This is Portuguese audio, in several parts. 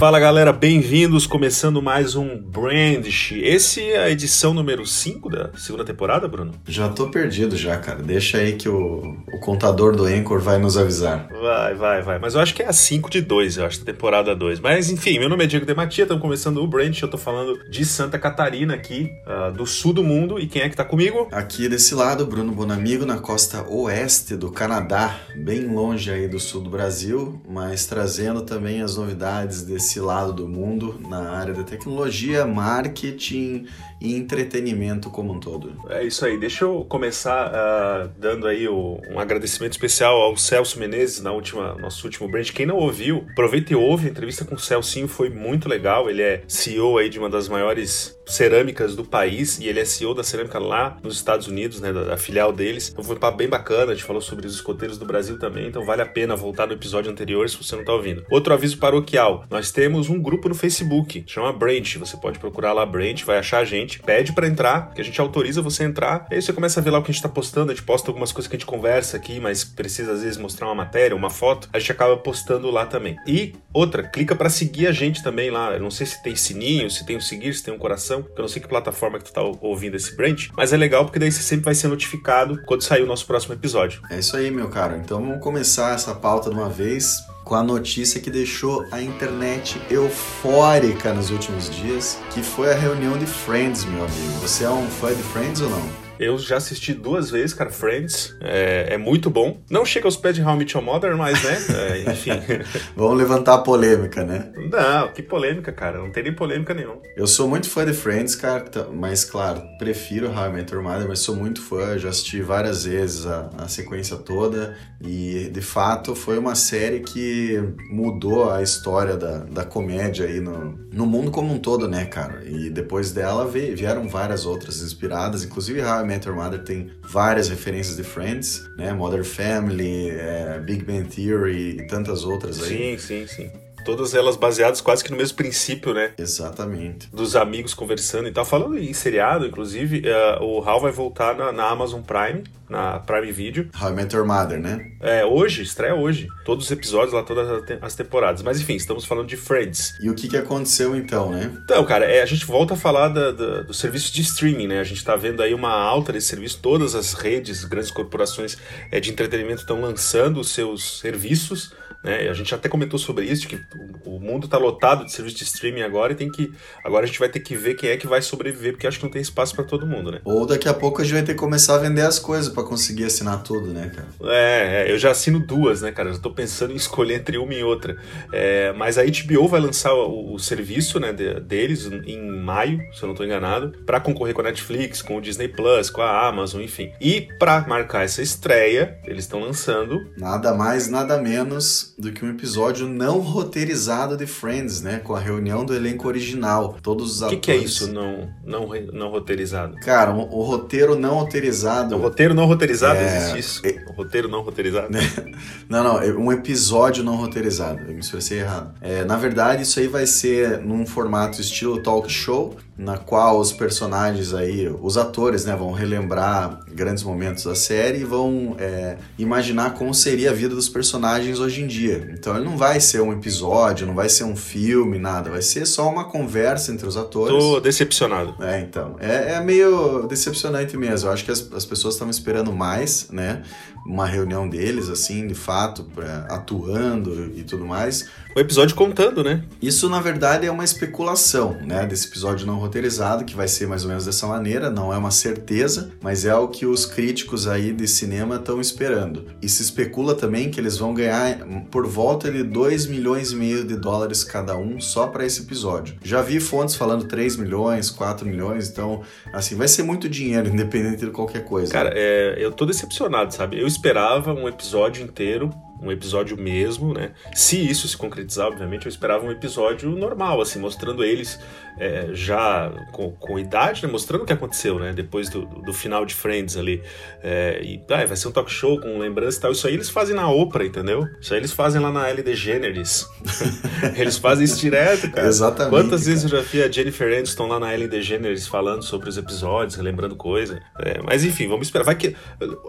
Fala galera, bem-vindos, começando mais um Brandish. Esse é a edição número 5 da segunda temporada, Bruno? Já tô perdido já, cara. Deixa aí que o, o contador do Anchor vai nos avisar. Vai, vai, vai. Mas eu acho que é a 5 de 2, eu acho, temporada 2. Mas enfim, meu nome é Diego Dematia, estamos começando o Brandish, eu tô falando de Santa Catarina aqui, uh, do sul do mundo. E quem é que tá comigo? Aqui desse lado, Bruno Bonamigo, na costa oeste do Canadá, bem longe aí do sul do Brasil, mas trazendo também as novidades desse esse lado do mundo na área da tecnologia, marketing e entretenimento como um todo. É isso aí. Deixa eu começar uh, dando aí o, um agradecimento especial ao Celso Menezes na última nosso último brand. Quem não ouviu, aproveita e ouve. A entrevista com o Celcinho foi muito legal. Ele é CEO aí de uma das maiores cerâmicas do país e ele é CEO da cerâmica lá nos Estados Unidos, né, da, da filial deles. Então foi um papo bem bacana, a gente falou sobre os escoteiros do Brasil também, então vale a pena voltar no episódio anterior se você não está ouvindo. Outro aviso paroquial, nós temos um grupo no Facebook, chama Branch, você pode procurar lá Branch, vai achar a gente, pede para entrar, que a gente autoriza você a entrar, aí você começa a ver lá o que a gente está postando, a gente posta algumas coisas que a gente conversa aqui, mas precisa às vezes mostrar uma matéria, uma foto, a gente acaba postando lá também. E outra, clica para seguir a gente também lá, eu não sei se tem sininho, se tem o seguir, se tem um coração, eu não sei que plataforma que tu tá ouvindo esse branch, mas é legal porque daí você sempre vai ser notificado quando sair o nosso próximo episódio. É isso aí, meu caro. Então vamos começar essa pauta de uma vez com a notícia que deixou a internet eufórica nos últimos dias, que foi a reunião de Friends, meu amigo. Você é um fã de Friends ou não? Eu já assisti duas vezes, cara, Friends. É, é muito bom. Não chega aos pés de How I Met Your Mother, mas, né? É, enfim. Vamos levantar a polêmica, né? Não, que polêmica, cara. Não tem nem polêmica nenhuma. Eu sou muito fã de Friends, cara, mas, claro, prefiro How I Met Your Mother, mas sou muito fã. Já assisti várias vezes a, a sequência toda e, de fato, foi uma série que mudou a história da, da comédia aí no, no mundo como um todo, né, cara? E depois dela vieram várias outras inspiradas, inclusive How I Met Your Mother tem várias referências de Friends, né? Modern Family, é, Big Bang Theory e tantas outras aí. Sim, sim, sim. Todas elas baseadas quase que no mesmo princípio, né? Exatamente. Dos amigos conversando e tal. Falando em seriado, inclusive, uh, o Hal vai voltar na, na, Amazon Prime, na Prime Video. How I Met Your Mother, né? É, hoje, estreia hoje. Todos os episódios lá, todas as temporadas. Mas enfim, estamos falando de Friends. E o que, que aconteceu então, né? Então, cara, é, a gente volta a falar da, da, do serviço de streaming, né? A gente tá vendo aí uma alta desse serviço. Todas as redes, grandes corporações é, de entretenimento estão lançando os seus serviços né? A gente até comentou sobre isso, que o mundo está lotado de serviço de streaming agora e tem que. Agora a gente vai ter que ver quem é que vai sobreviver, porque acho que não tem espaço para todo mundo, né? Ou daqui a pouco a gente vai ter que começar a vender as coisas para conseguir assinar tudo, né, cara? É, é, eu já assino duas, né, cara? Eu tô pensando em escolher entre uma e outra. É, mas a HBO vai lançar o, o serviço né, de, deles em maio, se eu não tô enganado, para concorrer com a Netflix, com o Disney Plus, com a Amazon, enfim. E para marcar essa estreia, eles estão lançando. Nada mais, nada menos do que um episódio não roteirizado de Friends, né? Com a reunião do elenco original. Todos os atores. O que, que, é isso, não, não, não roteirizado? Cara, o, o roteiro não roteirizado. O roteiro não roteirizado é... existe isso? É... O roteiro não roteirizado? não, não. É um episódio não roteirizado. Eu me expressei errado. É, na verdade, isso aí vai ser num formato estilo talk show na qual os personagens aí, os atores, né, vão relembrar grandes momentos da série e vão é, imaginar como seria a vida dos personagens hoje em dia. Então ele não vai ser um episódio, não vai ser um filme, nada, vai ser só uma conversa entre os atores. Tô decepcionado. É, então. É, é meio decepcionante mesmo. Eu acho que as, as pessoas estavam esperando mais, né? Uma reunião deles, assim, de fato, atuando e tudo mais o episódio contando, né? Isso, na verdade, é uma especulação, né? Desse episódio não roteirizado, que vai ser mais ou menos dessa maneira, não é uma certeza, mas é o que os críticos aí de cinema estão esperando. E se especula também que eles vão ganhar por volta de 2 milhões e meio de dólares cada um só para esse episódio. Já vi fontes falando 3 milhões, 4 milhões, então, assim, vai ser muito dinheiro, independente de qualquer coisa. Cara, é, eu tô decepcionado, sabe? Eu esperava um episódio inteiro um episódio mesmo, né? Se isso se concretizar, obviamente, eu esperava um episódio normal, assim, mostrando eles é, já com, com idade, né? Mostrando o que aconteceu, né? Depois do, do final de Friends ali. É, e ah, vai ser um talk show com lembrança e tal. Isso aí eles fazem na Oprah, entendeu? Isso aí eles fazem lá na Ellen DeGeneres. eles fazem isso direto, cara. Exatamente. Quantas cara. vezes eu já vi a Jennifer Aniston lá na Ellen DeGeneres falando sobre os episódios, relembrando coisa. É, mas enfim, vamos esperar. Vai que,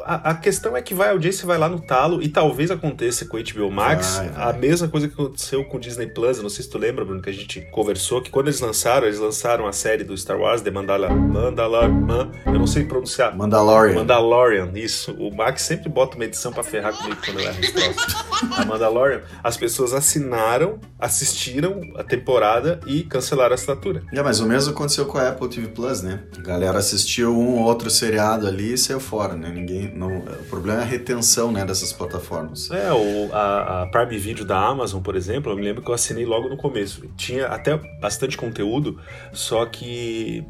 a, a, questão é que vai, a audiência vai lá no talo e talvez aconteça com o HBO Max vai, vai. a mesma coisa que aconteceu com o Disney Plus. Eu não sei se tu lembra, Bruno, que a gente conversou, que quando eles lançaram, eles lançaram a série do Star Wars, The Mandalorian. Mandalorian eu não sei pronunciar. Mandalorian. Mandalorian, isso. O Max sempre bota uma edição pra ferrar comigo quando eu erro A Mandalorian. As pessoas assinaram, assistiram a temporada e cancelaram a assinatura. É, mas o mesmo aconteceu com a Apple TV Plus, né? A galera assistiu um ou outro seriado ali e saiu fora, né? Ninguém. Não, o problema é a retenção, né, dessas plataformas. É, o, a, a Prime Video da Amazon, por exemplo, eu me lembro que eu assinei logo no começo. Tinha até bastante conteúdo, só que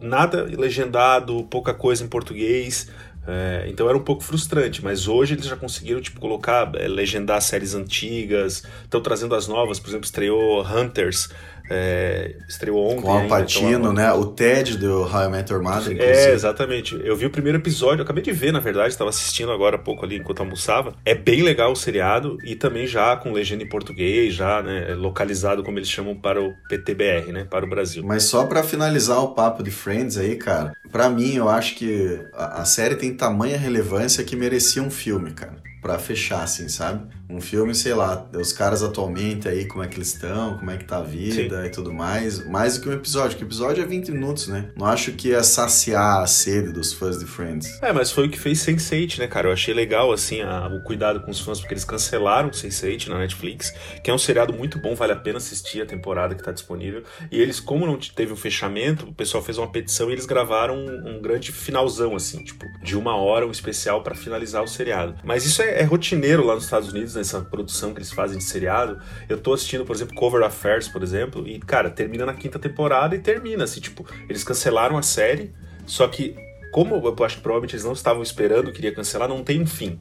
nada legendado, pouca coisa em português. É, então era um pouco frustrante, mas hoje eles já conseguiram tipo, colocar, é, legendar séries antigas, estão trazendo as novas, por exemplo, estreou Hunters, é, estreou ontem. Com o então, né? O Ted do How I Met Your Mother, inclusive. É, exatamente. Eu vi o primeiro episódio, acabei de ver, na verdade, estava assistindo agora há pouco ali enquanto almoçava. É bem legal o seriado e também já com legenda em português, já, né? Localizado, como eles chamam, para o PTBR, né? Para o Brasil. Mas só para finalizar o papo de Friends aí, cara, para mim eu acho que a, a série tem tamanha relevância que merecia um filme, cara para fechar, assim, sabe? Um filme, sei lá, os caras atualmente aí, como é que eles estão, como é que tá a vida Sim. e tudo mais. Mais do que um episódio, que o episódio é 20 minutos, né? Não acho que ia saciar a sede dos fãs de Friends. É, mas foi o que fez Sense8, né, cara? Eu achei legal, assim, a, o cuidado com os fãs, porque eles cancelaram Sense8 na Netflix, que é um seriado muito bom, vale a pena assistir a temporada que tá disponível. E eles, como não teve um fechamento, o pessoal fez uma petição e eles gravaram um, um grande finalzão, assim, tipo, de uma hora, um especial para finalizar o seriado. Mas isso é é, rotineiro lá nos Estados Unidos, nessa produção que eles fazem de seriado. Eu tô assistindo, por exemplo, Cover Affairs, por exemplo, e, cara, termina na quinta temporada e termina, assim, tipo, eles cancelaram a série, só que, como eu acho que provavelmente eles não estavam esperando, queria cancelar, não tem um fim.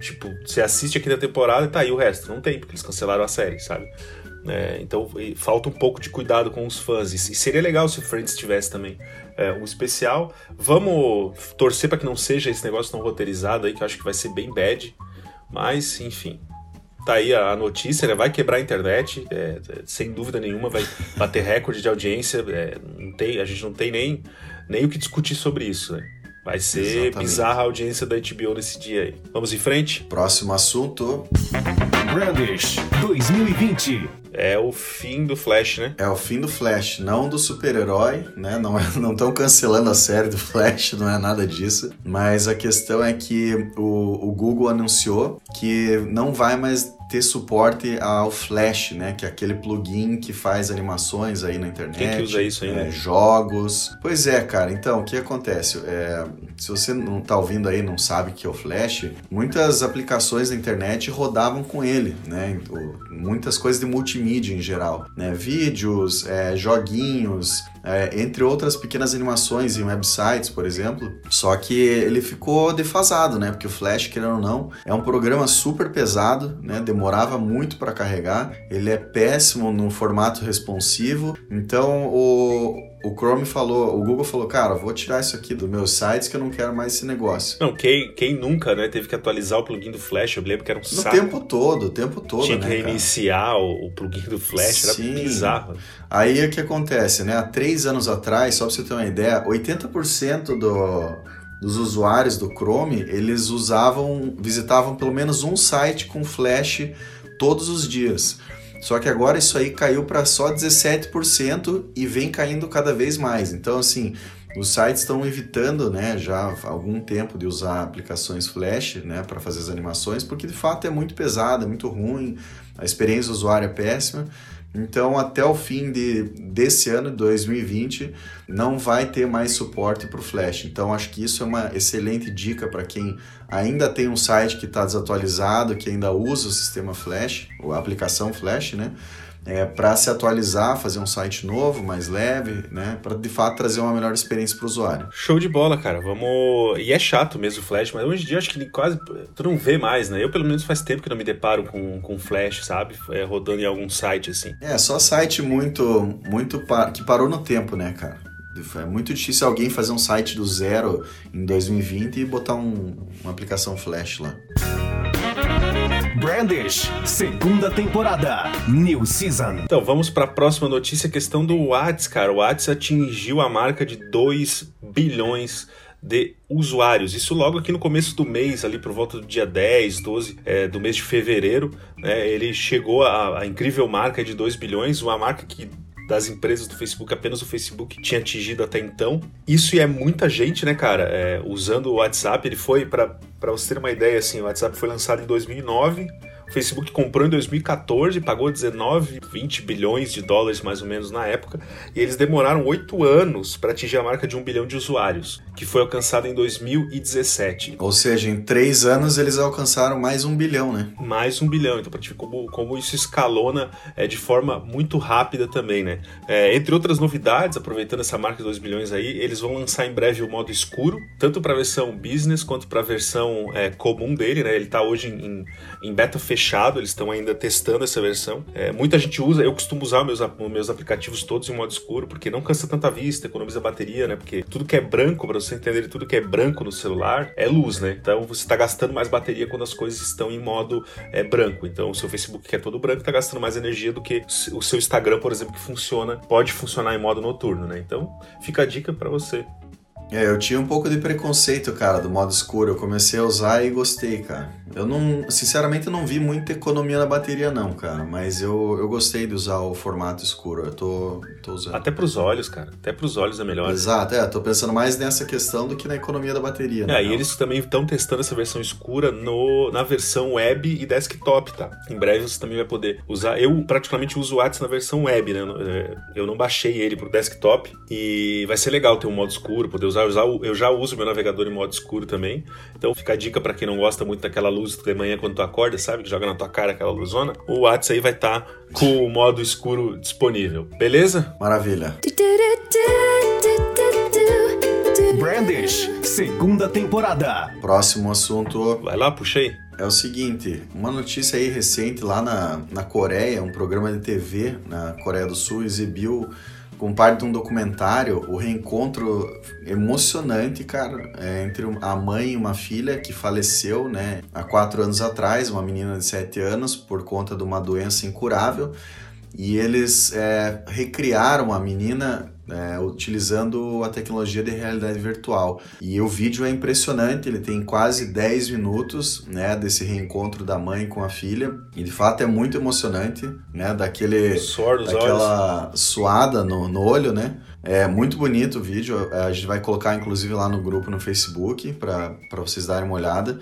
Tipo, você assiste a quinta temporada e tá aí o resto. Não tem, porque eles cancelaram a série, sabe? É, então falta um pouco de cuidado com os fãs. E seria legal se o Friends tivesse também é, um especial. Vamos torcer para que não seja esse negócio tão roteirizado aí, que eu acho que vai ser bem bad. Mas, enfim. Tá aí a notícia, né? Vai quebrar a internet, é, sem dúvida nenhuma, vai bater recorde de audiência. É, não tem, a gente não tem nem, nem o que discutir sobre isso, né? Vai ser Exatamente. bizarra a audiência da HBO nesse dia aí. Vamos em frente? Próximo assunto. Brandish 2020. É o fim do Flash, né? É o fim do Flash, não do super-herói, né? Não estão é, cancelando a série do Flash, não é nada disso. Mas a questão é que o, o Google anunciou que não vai mais ter suporte ao Flash, né? Que é aquele plugin que faz animações aí na internet. Quem que usa isso ainda? É, jogos. Pois é, cara. Então, o que acontece? É, se você não tá ouvindo aí não sabe que é o Flash, muitas aplicações na internet rodavam com ele, né? Muitas coisas de multimídia em geral, né? Vídeos, é, joguinhos, é, entre outras pequenas animações em websites, por exemplo. Só que ele ficou defasado, né? Porque o Flash, querendo ou não, é um programa super pesado, né? Demorava muito para carregar. Ele é péssimo no formato responsivo. Então o o Chrome falou, o Google falou, cara, vou tirar isso aqui dos meus sites que eu não quero mais esse negócio. Não, quem, quem nunca, né, teve que atualizar o plugin do Flash, eu lembro que era um no saco. O tempo todo, o tempo todo, Tinha que né, reiniciar o, o, plugin do Flash, Sim. era bizarro. Aí o que acontece, né, há três anos atrás, só pra você ter uma ideia, 80% do dos usuários do Chrome, eles usavam, visitavam pelo menos um site com Flash todos os dias. Só que agora isso aí caiu para só 17% e vem caindo cada vez mais. Então, assim, os sites estão evitando, né, já há algum tempo de usar aplicações Flash, né, para fazer as animações, porque de fato é muito pesado, é muito ruim, a experiência do usuário é péssima. Então, até o fim de, desse ano, 2020, não vai ter mais suporte para o Flash. Então, acho que isso é uma excelente dica para quem ainda tem um site que está desatualizado, que ainda usa o sistema Flash, a aplicação Flash, né? É, para se atualizar, fazer um site novo, mais leve, né? Para de fato trazer uma melhor experiência para o usuário. Show de bola, cara. Vamos. E é chato mesmo o Flash, mas hoje em dia acho que quase tu não vê mais, né? Eu pelo menos faz tempo que não me deparo com, com Flash, sabe? É, rodando em algum site assim. É, só site muito, muito par... que parou no tempo, né, cara? É muito difícil alguém fazer um site do zero em 2020 e botar um, uma aplicação Flash lá. Brandish, segunda temporada, New Season. Então, vamos para a próxima notícia, questão do Whats, cara. O Whats atingiu a marca de 2 bilhões de usuários. Isso logo aqui no começo do mês, ali por volta do dia 10, 12 é, do mês de fevereiro, né, ele chegou à, incrível marca de 2 bilhões, uma marca que das empresas do Facebook, apenas o Facebook tinha atingido até então. Isso é muita gente, né, cara? É, usando o WhatsApp, ele foi, para você ter uma ideia, assim, o WhatsApp foi lançado em 2009, o Facebook comprou em 2014, pagou 19, 20 bilhões de dólares mais ou menos na época, e eles demoraram oito anos para atingir a marca de um bilhão de usuários, que foi alcançada em 2017. Ou seja, em três anos eles alcançaram mais um bilhão, né? Mais um bilhão. Então, para te ver como, como isso escalona é, de forma muito rápida também, né? É, entre outras novidades, aproveitando essa marca de 2 bilhões aí, eles vão lançar em breve o modo escuro, tanto para a versão business quanto para a versão é, comum dele, né? Ele está hoje em, em beta fechada fechado, eles estão ainda testando essa versão. É, muita gente usa, eu costumo usar meus, meus aplicativos todos em modo escuro, porque não cansa tanta vista, economiza bateria, né? Porque tudo que é branco, para você entender, tudo que é branco no celular é luz, né? Então você está gastando mais bateria quando as coisas estão em modo é, branco. Então o seu Facebook, que é todo branco, está gastando mais energia do que o seu Instagram, por exemplo, que funciona, pode funcionar em modo noturno, né? Então fica a dica para você. É, eu tinha um pouco de preconceito, cara, do modo escuro. Eu comecei a usar e gostei, cara. Eu não, sinceramente, eu não vi muita economia na bateria, não, cara. Mas eu, eu gostei de usar o formato escuro. Eu tô, tô usando. Até pros olhos, cara. Até pros olhos é melhor. Exato, é. Tô pensando mais nessa questão do que na economia da bateria. Né? É, e eles também estão testando essa versão escura no, na versão web e desktop, tá? Em breve você também vai poder usar. Eu praticamente uso o WhatsApp na versão web, né? Eu não baixei ele pro desktop e vai ser legal ter um modo escuro, poder usar usar. Eu já, eu já uso meu navegador em modo escuro também. Então fica a dica para quem não gosta muito daquela luz de manhã quando tu acorda, sabe? Que joga na tua cara aquela luzona. O WhatsApp aí vai estar tá com o modo escuro disponível. Beleza? Maravilha. Brandish, segunda temporada. Próximo assunto. Vai lá, puxa aí. É o seguinte, uma notícia aí recente lá na, na Coreia, um programa de TV na Coreia do Sul exibiu como parte de um documentário, o reencontro emocionante, cara, é, entre a mãe e uma filha que faleceu, né, há quatro anos atrás, uma menina de sete anos, por conta de uma doença incurável. E eles é, recriaram a menina é, utilizando a tecnologia de realidade virtual. E o vídeo é impressionante, ele tem quase 10 minutos né, desse reencontro da mãe com a filha. E de fato é muito emocionante, né? Daquele, daquela olhos. suada no, no olho, né? É muito bonito o vídeo. A gente vai colocar inclusive lá no grupo no Facebook para vocês darem uma olhada.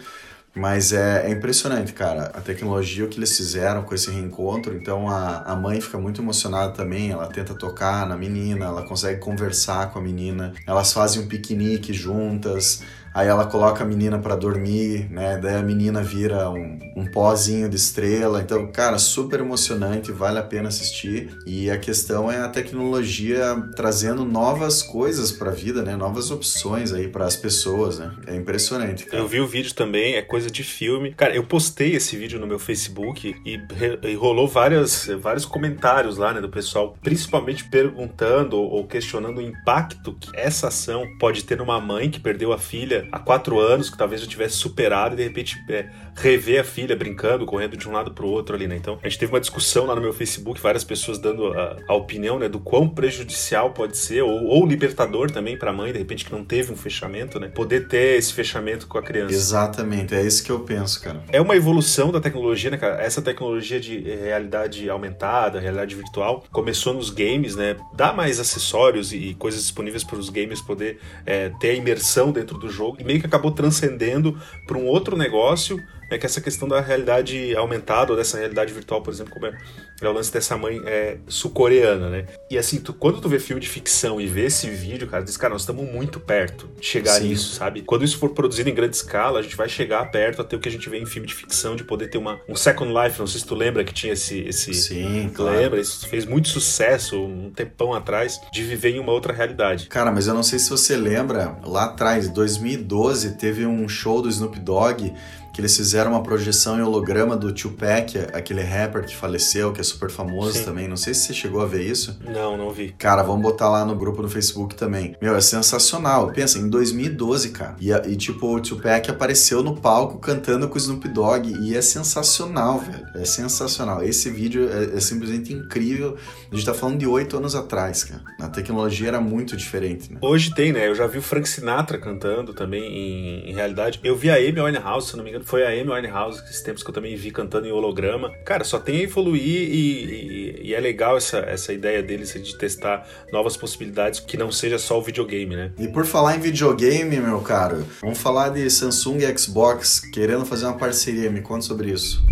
Mas é, é, impressionante, cara, a tecnologia, o que eles fizeram com esse reencontro. Então a, a mãe fica muito emocionada também, ela tenta tocar na menina, ela consegue conversar com a menina, elas fazem um piquenique juntas. Aí ela coloca a menina para dormir, né? Daí a menina vira um, um pozinho de estrela. Então, cara, super emocionante, vale a pena assistir. E a questão é a tecnologia trazendo novas coisas para a vida, né? Novas opções aí para as pessoas, né? É impressionante, cara. Eu vi o vídeo também, é coisa de filme. Cara, eu postei esse vídeo no meu Facebook e, e rolou várias, vários comentários lá, né, do pessoal, principalmente perguntando ou questionando o impacto que essa ação pode ter numa mãe que perdeu a filha há quatro anos, que talvez eu tivesse superado, e de repente é, rever a filha brincando, correndo de um lado pro outro ali, né? Então, a gente teve uma discussão lá no meu Facebook, várias pessoas dando a, a opinião, né, do quão prejudicial pode ser, ou, ou libertador também pra mãe, de repente, que não teve um fechamento, né? Poder ter esse fechamento com a criança. Exatamente, é isso que eu penso, cara. É uma evolução da tecnologia, né, cara? Essa tecnologia de realidade aumentada, realidade virtual, começou nos games, né? Dá mais acessórios e coisas disponíveis para os gamers poder é, ter a imersão dentro do jogo e meio que acabou transcendendo para um outro negócio é que essa questão da realidade aumentada ou dessa realidade virtual, por exemplo, como é, é o lance dessa mãe é, sul-coreana, né? E assim, tu, quando tu vê filme de ficção e vê esse vídeo, cara, diz, cara, nós estamos muito perto de chegar Sim. nisso, sabe? Quando isso for produzido em grande escala, a gente vai chegar perto até o que a gente vê em filme de ficção, de poder ter uma, um Second Life, não sei se tu lembra que tinha esse... esse Sim, claro. Lembra? Isso fez muito sucesso um tempão atrás, de viver em uma outra realidade. Cara, mas eu não sei se você lembra, lá atrás, 2012, teve um show do Snoop Dogg que eles fizeram uma projeção em holograma do Tupac, aquele rapper que faleceu, que é super famoso Sim. também. Não sei se você chegou a ver isso. Não, não vi. Cara, vamos botar lá no grupo no Facebook também. Meu, é sensacional. Pensa, em 2012, cara. E, e tipo, o Tupac apareceu no palco cantando com o Snoop Dogg e é sensacional, velho. É sensacional. Esse vídeo é, é simplesmente incrível. A gente tá falando de oito anos atrás, cara. A tecnologia era muito diferente, né? Hoje tem, né? Eu já vi o Frank Sinatra cantando também em, em realidade. Eu vi a Amy Winehouse, se não me engano, foi a Amy Winehouse, esses tempos que eu também vi cantando em holograma. Cara, só tem a evoluir e, e, e, é legal essa, essa ideia deles de testar novas possibilidades que não seja só o videogame, né? E por falar em videogame, meu caro, vamos falar de Samsung e Xbox querendo fazer uma parceria. Me conta sobre isso.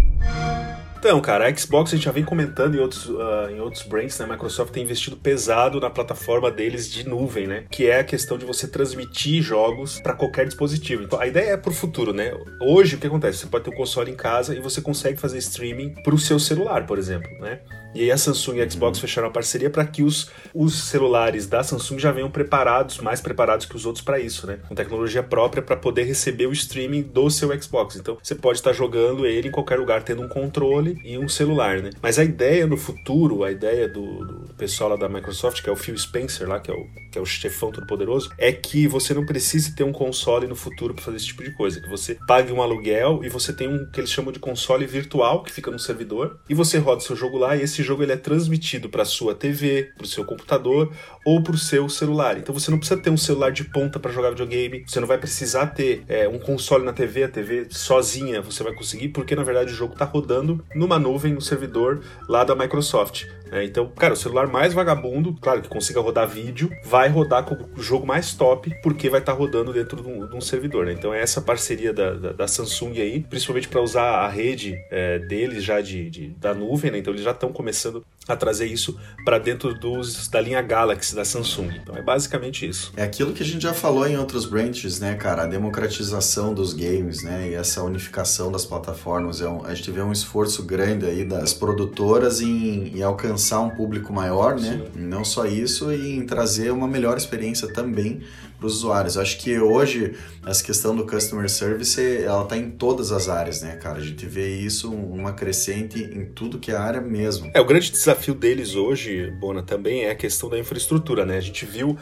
Então, cara, a Xbox a gente já vem comentando em outros, uh, em outros brands, né? A Microsoft tem investido pesado na plataforma deles de nuvem, né? Que é a questão de você transmitir jogos para qualquer dispositivo. Então, a ideia é pro futuro, né? Hoje, o que acontece? Você pode ter um console em casa e você consegue fazer streaming pro seu celular, por exemplo, né? E aí a Samsung e a Xbox uhum. fecharam uma parceria para que os, os celulares da Samsung já venham preparados, mais preparados que os outros para isso, né? Com tecnologia própria para poder receber o streaming do seu Xbox. Então você pode estar jogando ele em qualquer lugar, tendo um controle e um celular, né? Mas a ideia no futuro, a ideia do, do pessoal lá da Microsoft, que é o Phil Spencer lá, que é o, que é o chefão todo poderoso, é que você não precise ter um console no futuro para fazer esse tipo de coisa. Que você pague um aluguel e você tem um que eles chamam de console virtual, que fica no servidor, e você roda seu jogo lá e esse esse jogo ele é transmitido para sua TV, para o seu computador ou para o seu celular. Então você não precisa ter um celular de ponta para jogar videogame, você não vai precisar ter é, um console na TV, a TV sozinha você vai conseguir, porque na verdade o jogo está rodando numa nuvem, no servidor lá da Microsoft. Né? Então, cara, o celular mais vagabundo, claro que consiga rodar vídeo, vai rodar com o jogo mais top, porque vai estar tá rodando dentro de um, de um servidor. Né? Então é essa parceria da, da, da Samsung aí, principalmente para usar a rede é, deles já de, de, da nuvem, né? Então eles já estão começando a trazer isso para dentro dos, da linha Galaxy da Samsung. Então é basicamente isso. É aquilo que a gente já falou em outros branches, né, cara? A democratização dos games, né? E essa unificação das plataformas. É um, a gente vê um esforço grande aí das produtoras em, em alcançar um público maior, né? Sim. Não só isso, e em trazer uma melhor experiência também para os usuários. Acho que hoje essa questão do customer service ela está em todas as áreas, né, cara? A gente vê isso uma crescente em tudo que é área mesmo. É o grande desafio deles hoje, Bona, também é a questão da infraestrutura, né? A gente viu uh,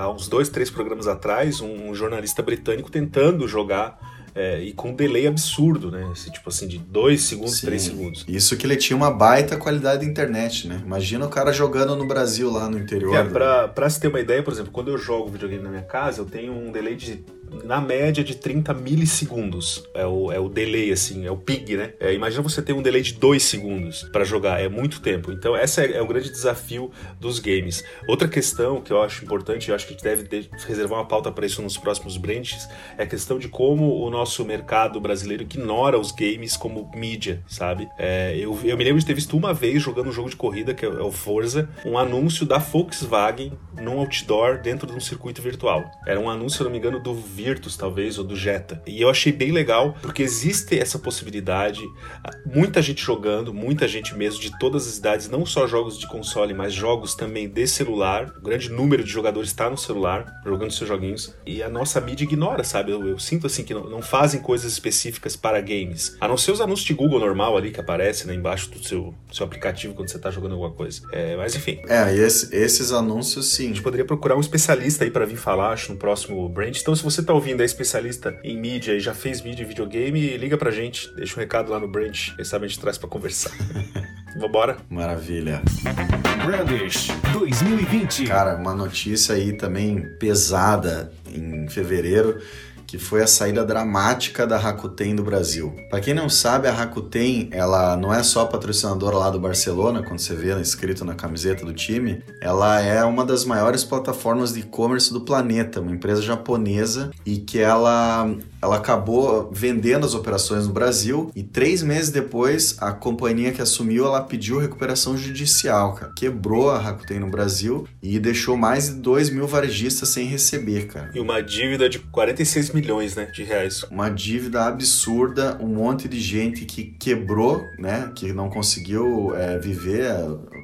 há uns dois, três programas atrás um jornalista britânico tentando jogar é, e com um delay absurdo, né? Esse, tipo assim, de 2 segundos, 3 segundos. Isso que ele tinha uma baita qualidade de internet, né? Imagina o cara jogando no Brasil, lá no interior. É, pra, pra se ter uma ideia, por exemplo, quando eu jogo videogame na minha casa, eu tenho um delay de na média de 30 milissegundos. É o, é o delay, assim, é o ping, né? É, imagina você ter um delay de 2 segundos para jogar, é muito tempo. Então, esse é, é, o grande desafio dos games. Outra questão que eu acho importante, eu acho que a gente deve reservar uma pauta para isso nos próximos branches, é a questão de como o nosso mercado brasileiro ignora os games como mídia, sabe? É, eu, eu me lembro de ter visto uma vez jogando um jogo de corrida, que é o Forza, um anúncio da Volkswagen num outdoor dentro de um circuito virtual. Era um anúncio, se não me engano, do Virtus, talvez, ou do Jetta. E eu achei bem legal, porque existe essa possibilidade, muita gente jogando, muita gente mesmo, de todas as idades, não só jogos de console, mas jogos também de celular. O grande número de jogadores está no celular, jogando seus joguinhos. E a nossa mídia ignora, sabe? Eu, eu sinto assim que não, não, fazem coisas específicas para games. A não ser os anúncios de Google normal ali que aparece né, embaixo do seu, seu aplicativo quando você está jogando alguma coisa. É, mas enfim. É, esse, esses anúncios sim. A gente poderia procurar um especialista aí para vir falar, acho, no próximo Brand. Então, se você tá ouvindo, é especialista em mídia e já fez mídia e videogame, liga pra gente, deixa um recado lá no Branch, quem sabe a gente traz pra conversar. Vambora? Maravilha. Brandish 2020. Cara, uma notícia aí também pesada em fevereiro que foi a saída dramática da Rakuten do Brasil. Para quem não sabe, a Rakuten, ela não é só patrocinadora lá do Barcelona, quando você vê escrito na camiseta do time, ela é uma das maiores plataformas de e-commerce do planeta, uma empresa japonesa e que ela ela acabou vendendo as operações no Brasil e três meses depois a companhia que assumiu ela pediu recuperação judicial, cara. Quebrou a Rakuten no Brasil e deixou mais de 2 mil varejistas sem receber, cara. E uma dívida de 46 milhões, né, de reais. Uma dívida absurda, um monte de gente que quebrou, né, que não conseguiu é, viver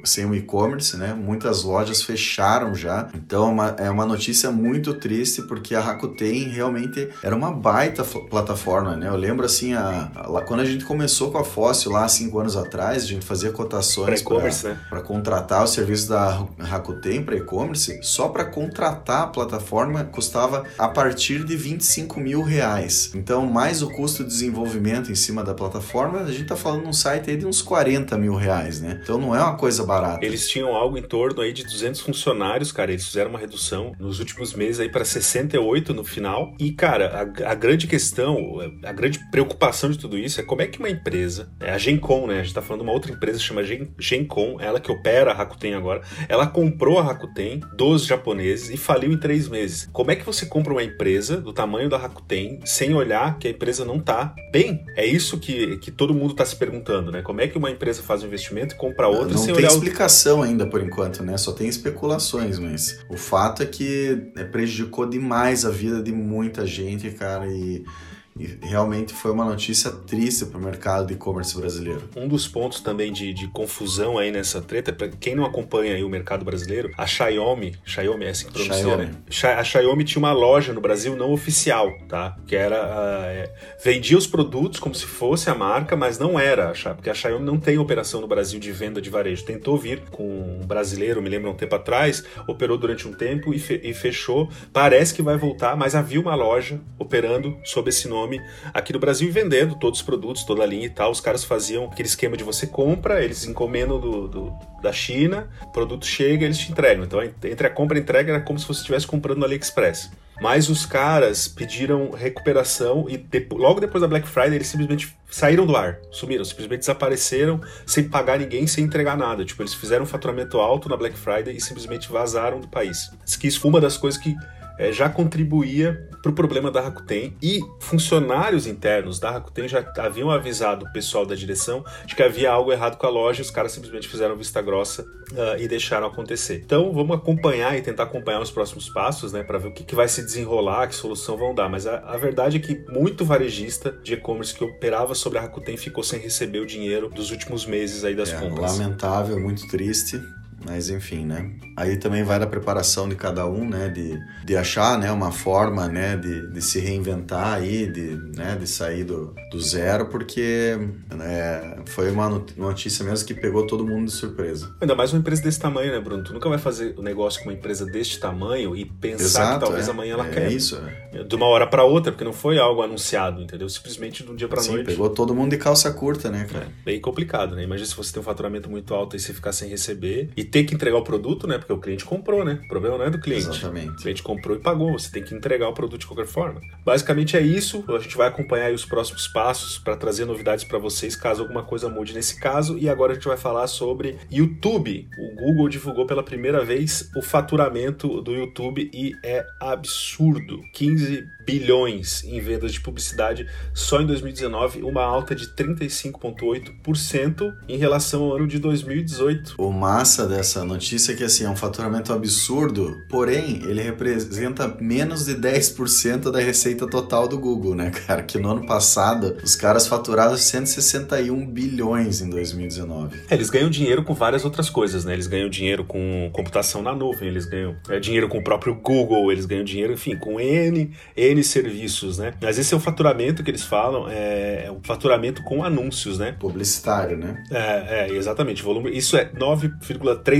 sem o e-commerce, né? Muitas lojas fecharam já. Então é uma, é uma notícia muito triste porque a Rakuten realmente era uma baita plataforma, né? Eu lembro assim, a, a, quando a gente começou com a Fóssil lá cinco anos atrás, a gente fazia cotações para né? contratar o serviço da Rakuten para e-commerce. Só para contratar a plataforma custava a partir de 25 mil reais. Então, mais o custo de desenvolvimento em cima da plataforma, a gente tá falando num site aí de uns 40 mil reais, né? Então não é uma coisa barata. Eles tinham algo em torno aí de 200 funcionários, cara. Eles fizeram uma redução nos últimos meses aí para 68 no final. E, cara, a, a, grande questão, a grande preocupação de tudo isso é como é que uma empresa, é a Gencom, né? A gente tá falando de uma outra empresa que chama Gen, Gencom, ela que opera a Rakuten agora. Ela comprou a Rakuten dos japoneses e faliu em três meses. Como é que você compra uma empresa do tamanho da Rakuten sem olhar que a empresa não tá bem? É isso que, que todo mundo tá se perguntando, né? Como é que uma empresa faz um investimento e compra outra não sem olhar... Não tem explicação o... ainda por enquanto, né? Só tem especulações, mas o fato é que é, prejudicou demais a vida de muita gente, cara, e Yeah. E realmente foi uma notícia triste para o mercado de e-commerce brasileiro. Um dos pontos também de, de confusão aí nessa treta, para quem não acompanha aí o mercado brasileiro, a Xiaomi, Xiaomi é assim que pronuncia, Xiaomi. né? A Xiaomi tinha uma loja no Brasil não oficial, tá? Que era uh, é, vendia os produtos como se fosse a marca, mas não era, porque a Xiaomi não tem operação no Brasil de venda de varejo. Tentou vir com um brasileiro, me lembro um tempo atrás, operou durante um tempo e, fe e fechou. Parece que vai voltar, mas havia uma loja operando sob esse nome nome aqui no Brasil e vendendo todos os produtos, toda a linha e tal. Os caras faziam aquele esquema de você compra, eles encomendam do, do da China, o produto chega eles te entregam. Então, entre a compra e a entrega era como se você estivesse comprando no AliExpress. Mas os caras pediram recuperação e logo depois da Black Friday eles simplesmente saíram do ar, sumiram, simplesmente desapareceram sem pagar ninguém, sem entregar nada. Tipo, eles fizeram um faturamento alto na Black Friday e simplesmente vazaram do país. Diz que isso foi uma das coisas que é, já contribuía para o problema da Rakuten e funcionários internos da Rakuten já haviam avisado o pessoal da direção de que havia algo errado com a loja e os caras simplesmente fizeram vista grossa uh, e deixaram acontecer. Então vamos acompanhar e tentar acompanhar os próximos passos, né, para ver o que, que, vai se desenrolar, que solução vão dar. Mas a, a verdade é que muito varejista de e-commerce que operava sobre a Rakuten ficou sem receber o dinheiro dos últimos meses aí das é, compras. Lamentável, muito triste. Mas enfim, né? Aí também vai da preparação de cada um, né? De, de achar né? uma forma né? de, de se reinventar aí, de, né? de sair do, do zero, porque né? foi uma notícia mesmo que pegou todo mundo de surpresa. Ainda mais uma empresa desse tamanho, né, Bruno? Tu nunca vai fazer o um negócio com uma empresa deste tamanho e pensar Exato, que talvez é. amanhã ela é, quer. É isso, é. De uma hora para outra, porque não foi algo anunciado, entendeu? Simplesmente de um dia para noite. pegou todo mundo de calça curta, né, cara? É, bem complicado, né? Imagina se você tem um faturamento muito alto e você ficar sem receber e ter que entregar o produto, né? Porque o cliente comprou, né? O problema não é do cliente. Exatamente. O cliente comprou e pagou, você tem que entregar o produto de qualquer forma. Basicamente é isso. A gente vai acompanhar os próximos passos para trazer novidades para vocês, caso alguma coisa mude nesse caso. E agora a gente vai falar sobre YouTube. O Google divulgou pela primeira vez o faturamento do YouTube e é absurdo. 15 bilhões em vendas de publicidade só em 2019, uma alta de 35,8% em relação ao ano de 2018. O massa dessa notícia é que assim, é um faturamento absurdo, porém ele representa menos de 10% da receita total do Google, né, cara? Que no ano passado os caras faturaram 161 bilhões em 2019. É, eles ganham dinheiro com várias outras coisas, né? Eles ganham dinheiro com computação na nuvem, eles ganham é, dinheiro com o próprio Google, eles ganham dinheiro, enfim, com N, N serviços, né? Mas esse é o faturamento que eles falam, é, é o faturamento com anúncios, né? Publicitário, né? É, é exatamente. Volume, isso é 9,3%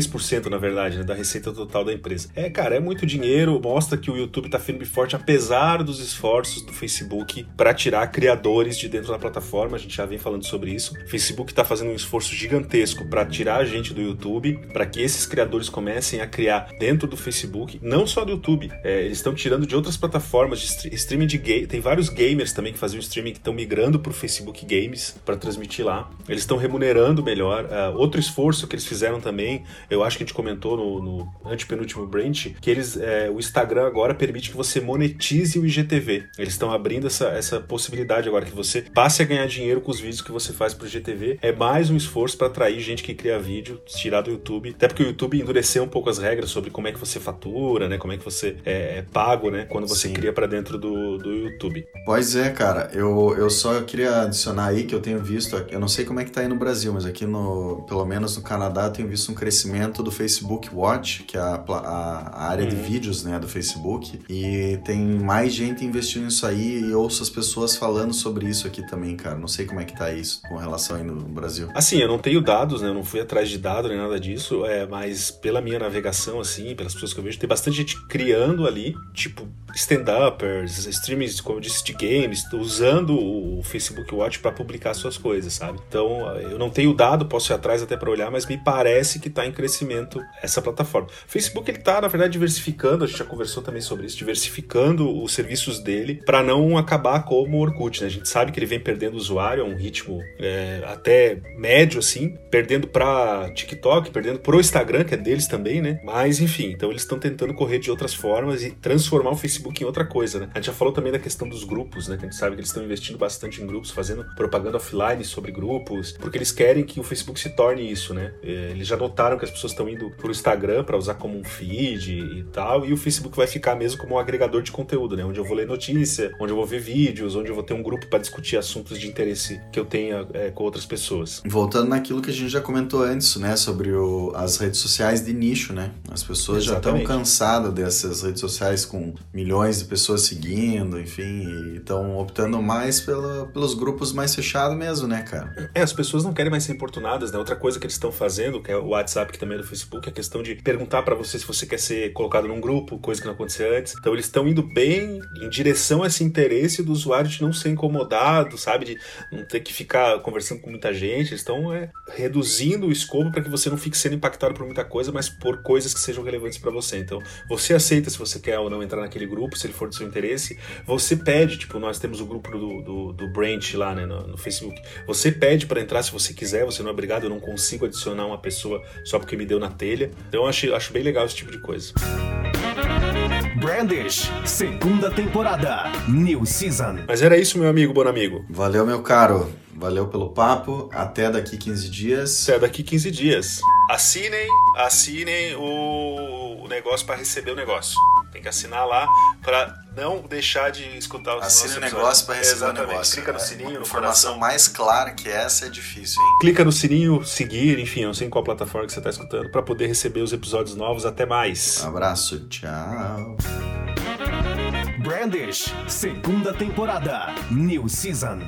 na verdade, né, da receita total da empresa. É, cara, é muito dinheiro, mostra que o YouTube tá firme e forte, apesar dos esforços do Facebook para tirar criadores de dentro da plataforma. A gente já vem falando sobre isso. O Facebook tá fazendo um esforço gigantesco para tirar a gente do YouTube, para que esses criadores comecem a criar dentro do Facebook, não só do YouTube, é, eles estão tirando de outras plataformas de streaming de game. Tem vários gamers também que faziam streaming que estão migrando para o Facebook Games para transmitir lá. Eles estão remunerando melhor. Uh, outro esforço que eles fizeram também eu acho que a gente comentou no, no antepenúltimo branch, que eles, é, o Instagram agora permite que você monetize o IGTV. Eles estão abrindo essa, essa possibilidade agora, que você passe a ganhar dinheiro com os vídeos que você faz pro IGTV. É mais um esforço para atrair gente que cria vídeo, tirar do YouTube. Até porque o YouTube endureceu um pouco as regras sobre como é que você fatura, né? Como é que você é, é pago, né? Quando você Sim. cria para dentro do, do YouTube. Pois é, cara. Eu, eu só queria adicionar aí que eu tenho visto, eu não sei como é que tá aí no Brasil, mas aqui no, pelo menos no Canadá, eu tenho visto um crescimento do Facebook Watch, que é a, a, a área uhum. de vídeos, né, do Facebook. E tem mais gente investindo nisso aí e ouço as pessoas falando sobre isso aqui também, cara. Não sei como é que tá isso com relação aí no Brasil. Assim, eu não tenho dados, né? Eu não fui atrás de dados nem nada disso, é, mas pela minha navegação, assim, pelas pessoas que eu vejo, tem bastante gente criando ali, tipo, stand-uppers, streamers, como eu disse, de games, usando o Facebook Watch para publicar suas coisas, sabe? Então, eu não tenho dado, posso ir atrás até para olhar, mas me parece que tá em crescimento essa plataforma. O Facebook, ele tá, na verdade, diversificando, a gente já conversou também sobre isso, diversificando os serviços dele para não acabar como o Orkut, né? A gente sabe que ele vem perdendo usuário a um ritmo é, até médio, assim, perdendo para TikTok, perdendo pro Instagram, que é deles também, né? Mas, enfim, então eles estão tentando correr de outras formas e transformar o Facebook em outra coisa, né? A gente já falou também da questão dos grupos, né? Que a gente sabe que eles estão investindo bastante em grupos, fazendo propaganda offline sobre grupos, porque eles querem que o Facebook se torne isso, né? É, eles já notaram que as pessoas estão indo pro Instagram para usar como um feed e tal, e o Facebook vai ficar mesmo como um agregador de conteúdo, né? Onde eu vou ler notícia, onde eu vou ver vídeos, onde eu vou ter um grupo para discutir assuntos de interesse que eu tenha é, com outras pessoas. Voltando naquilo que a gente já comentou antes, né? Sobre o, as redes sociais de nicho, né? As pessoas Exatamente. já estão cansadas dessas redes sociais com milhões de pessoas seguindo, enfim, e estão optando mais pela, pelos grupos mais fechados mesmo, né, cara? É, as pessoas não querem mais ser importunadas, né? Outra coisa que eles estão fazendo, que é o WhatsApp, também é do Facebook, a questão de perguntar para você se você quer ser colocado num grupo, coisa que não acontecia antes. Então eles estão indo bem em direção a esse interesse do usuário de não ser incomodado, sabe? De não ter que ficar conversando com muita gente. Eles estão é, reduzindo o escopo para que você não fique sendo impactado por muita coisa, mas por coisas que sejam relevantes para você. Então você aceita se você quer ou não entrar naquele grupo, se ele for do seu interesse. Você pede, tipo, nós temos o grupo do, do, do Branch lá né, no, no Facebook. Você pede para entrar se você quiser, você não é obrigado, eu não consigo adicionar uma pessoa só porque me deu na telha. Então eu acho, acho bem legal esse tipo de coisa. Brandish, segunda temporada, new season. Mas era isso, meu amigo, bom amigo. Valeu, meu caro. Valeu pelo papo. Até daqui 15 dias. Até daqui 15 dias. Assinem, assinem o, o negócio para receber o negócio. Tem que assinar lá para não deixar de escutar os Assine o negócio para receber Exatamente. o negócio. Clica no sininho. No informação coração. mais clara que essa é difícil, hein? Clica no sininho, seguir, enfim, não sei em qual plataforma que você está escutando, para poder receber os episódios novos. Até mais. Um abraço, tchau. Brandish, segunda temporada, New Season.